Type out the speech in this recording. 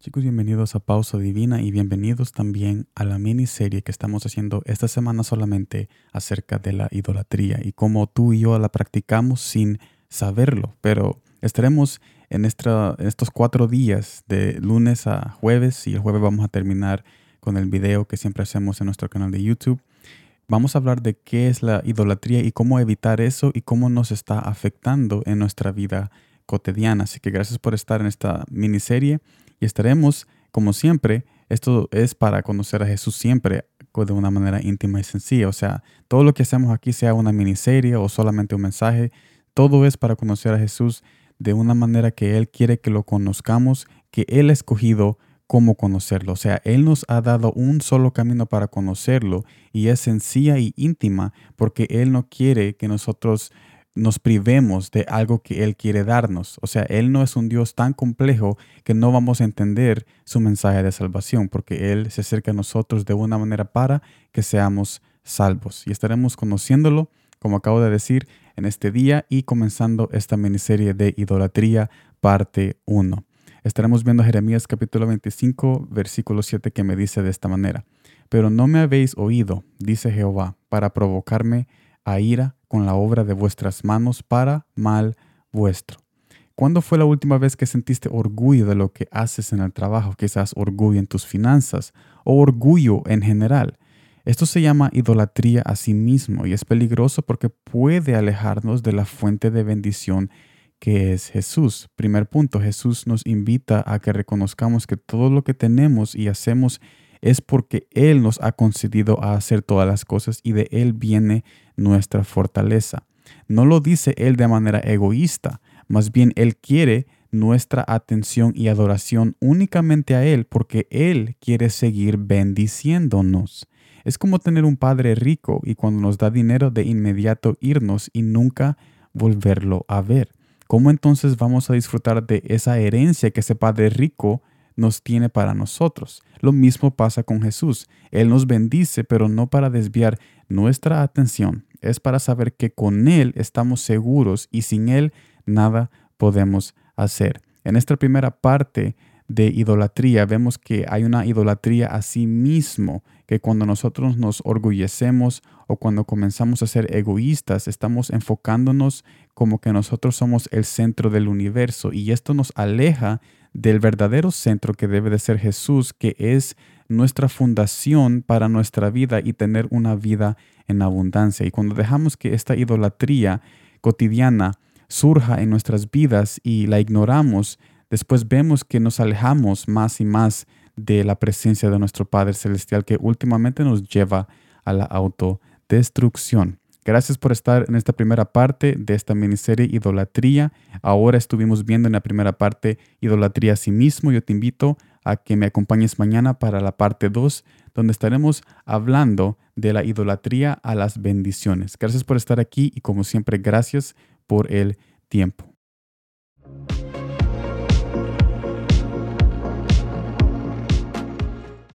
chicos, bienvenidos a Pausa Divina y bienvenidos también a la miniserie que estamos haciendo esta semana solamente acerca de la idolatría y cómo tú y yo la practicamos sin saberlo. Pero estaremos en estos cuatro días de lunes a jueves y el jueves vamos a terminar con el video que siempre hacemos en nuestro canal de YouTube. Vamos a hablar de qué es la idolatría y cómo evitar eso y cómo nos está afectando en nuestra vida cotidiana. Así que gracias por estar en esta miniserie y estaremos, como siempre, esto es para conocer a Jesús siempre de una manera íntima y sencilla. O sea, todo lo que hacemos aquí, sea una miniserie o solamente un mensaje, todo es para conocer a Jesús de una manera que Él quiere que lo conozcamos, que Él ha escogido cómo conocerlo. O sea, Él nos ha dado un solo camino para conocerlo y es sencilla y íntima porque Él no quiere que nosotros nos privemos de algo que Él quiere darnos. O sea, Él no es un Dios tan complejo que no vamos a entender su mensaje de salvación, porque Él se acerca a nosotros de una manera para que seamos salvos. Y estaremos conociéndolo, como acabo de decir, en este día y comenzando esta miniserie de idolatría, parte 1. Estaremos viendo Jeremías capítulo 25, versículo 7, que me dice de esta manera. Pero no me habéis oído, dice Jehová, para provocarme a ira con la obra de vuestras manos para mal vuestro. ¿Cuándo fue la última vez que sentiste orgullo de lo que haces en el trabajo? Quizás orgullo en tus finanzas o orgullo en general. Esto se llama idolatría a sí mismo y es peligroso porque puede alejarnos de la fuente de bendición que es Jesús. Primer punto, Jesús nos invita a que reconozcamos que todo lo que tenemos y hacemos es porque Él nos ha concedido a hacer todas las cosas y de Él viene nuestra fortaleza. No lo dice Él de manera egoísta, más bien Él quiere nuestra atención y adoración únicamente a Él porque Él quiere seguir bendiciéndonos. Es como tener un padre rico y cuando nos da dinero de inmediato irnos y nunca volverlo a ver. ¿Cómo entonces vamos a disfrutar de esa herencia que ese padre rico nos tiene para nosotros. Lo mismo pasa con Jesús. Él nos bendice, pero no para desviar nuestra atención. Es para saber que con Él estamos seguros y sin Él nada podemos hacer. En esta primera parte de idolatría vemos que hay una idolatría a sí mismo, que cuando nosotros nos orgullecemos o cuando comenzamos a ser egoístas, estamos enfocándonos como que nosotros somos el centro del universo y esto nos aleja del verdadero centro que debe de ser Jesús, que es nuestra fundación para nuestra vida y tener una vida en abundancia. Y cuando dejamos que esta idolatría cotidiana surja en nuestras vidas y la ignoramos, después vemos que nos alejamos más y más de la presencia de nuestro Padre Celestial que últimamente nos lleva a la autodestrucción. Gracias por estar en esta primera parte de esta miniserie Idolatría. Ahora estuvimos viendo en la primera parte Idolatría a sí mismo. Yo te invito a que me acompañes mañana para la parte 2, donde estaremos hablando de la idolatría a las bendiciones. Gracias por estar aquí y como siempre, gracias por el tiempo.